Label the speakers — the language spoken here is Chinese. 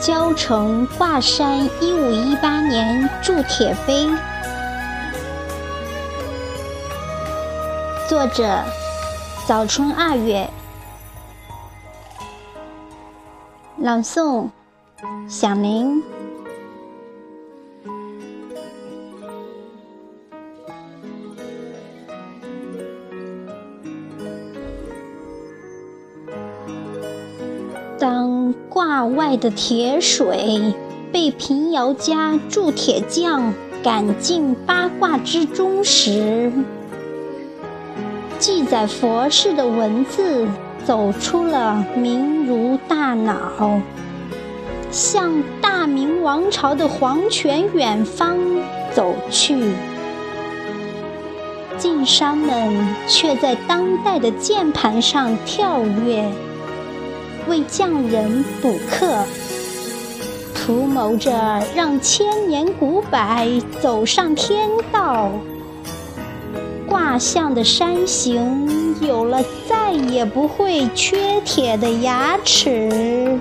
Speaker 1: 交城华山一五一八年铸铁碑。作者：早春二月。朗诵：响铃。当挂外的铁水被平遥家铸铁匠赶进八卦之中时，记载佛事的文字走出了明如大脑，向大明王朝的皇权远方走去。晋商们却在当代的键盘上跳跃。为匠人补课，图谋着让千年古柏走上天道。卦象的山形有了再也不会缺铁的牙齿。